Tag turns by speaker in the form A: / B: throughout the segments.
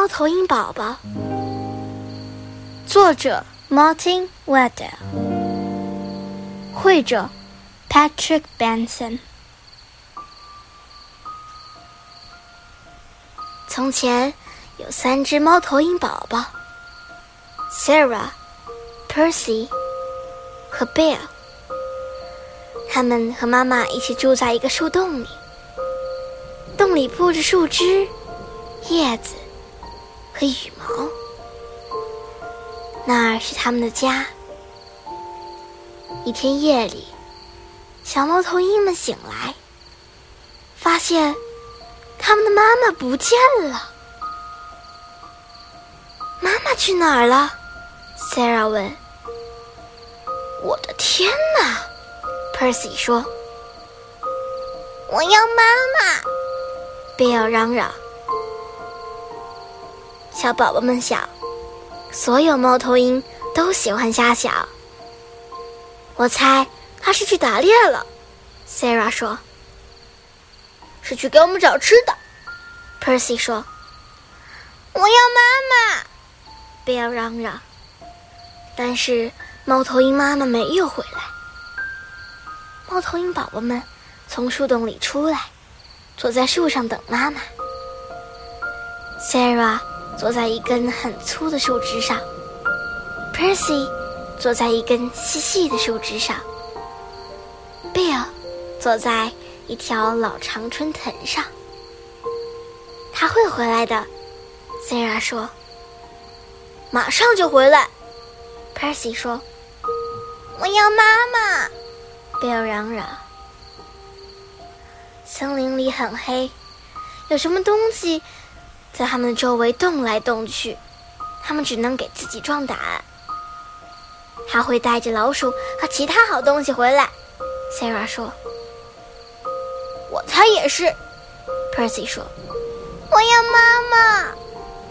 A: 猫头鹰宝宝，作者 Martin Weddell，绘者 Patrick Benson。从前有三只猫头鹰宝宝，Sarah、Percy 和 Bill。他们和妈妈一起住在一个树洞里，洞里铺着树枝、叶子。和羽毛，那儿是他们的家。一天夜里，小猫头鹰们醒来，发现他们的妈妈不见了。妈妈去哪儿了？Sarah 问。我的天哪！Percy 说。
B: 我要妈妈
A: ！Bill 嚷嚷。小宝宝们想，所有猫头鹰都喜欢瞎想。我猜他是去打猎了，Sarah 说。
C: 是去给我们找吃的
A: ，Percy 说。
B: 我要妈妈
A: ，Bill 嚷嚷。但是猫头鹰妈妈没有回来。猫头鹰宝宝们从树洞里出来，坐在树上等妈妈。Sarah。坐在一根很粗的树枝上，Percy 坐在一根细细的树枝上，Bill 坐在一条老常春藤上。他会回来的，Sara 说。
C: 马上就回来
A: ，Percy 说。
B: 我要妈妈
A: ，Bill 嚷嚷。森林里很黑，有什么东西？在他们的周围动来动去，他们只能给自己壮胆。他会带着老鼠和其他好东西回来，Sarah 说。
C: 我猜也是
A: ，Percy 说。
B: 我要妈妈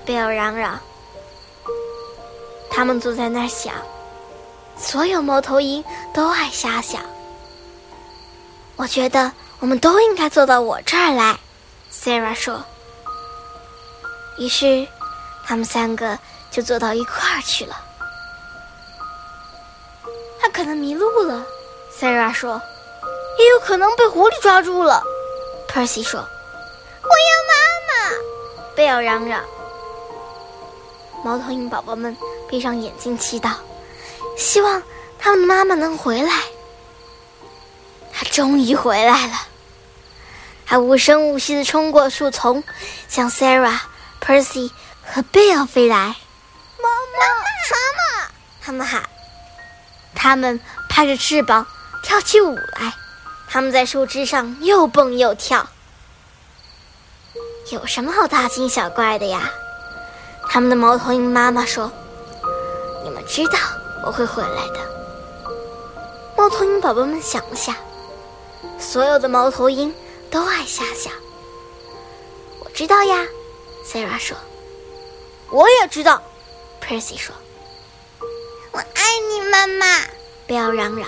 A: ，Bill 嚷嚷。他们坐在那儿想，所有猫头鹰都爱瞎想。我觉得我们都应该坐到我这儿来，Sarah 说。于是，他们三个就坐到一块儿去了。他可能迷路了，Sara 说，
C: 也有可能被狐狸抓住了
A: ，Percy 说。
B: 我要妈妈
A: 贝尔嚷嚷。猫头鹰宝宝们闭上眼睛祈祷，希望他们的妈妈能回来。他终于回来了，他无声无息地冲过树丛，向 Sarah。Percy 和 Bill 飞来，
B: 妈妈，妈妈！
A: 他们喊，他们拍着翅膀跳起舞来，他们在树枝上又蹦又跳。有什么好大惊小怪的呀？他们的猫头鹰妈妈说：“你们知道我会回来的。”猫头鹰宝宝们想了想，所有的猫头鹰都爱瞎想。我知道呀。Sarah 说：“
C: 我也知道。
A: ”Percy 说：“
B: 我爱你，妈妈。”
A: 不要嚷嚷。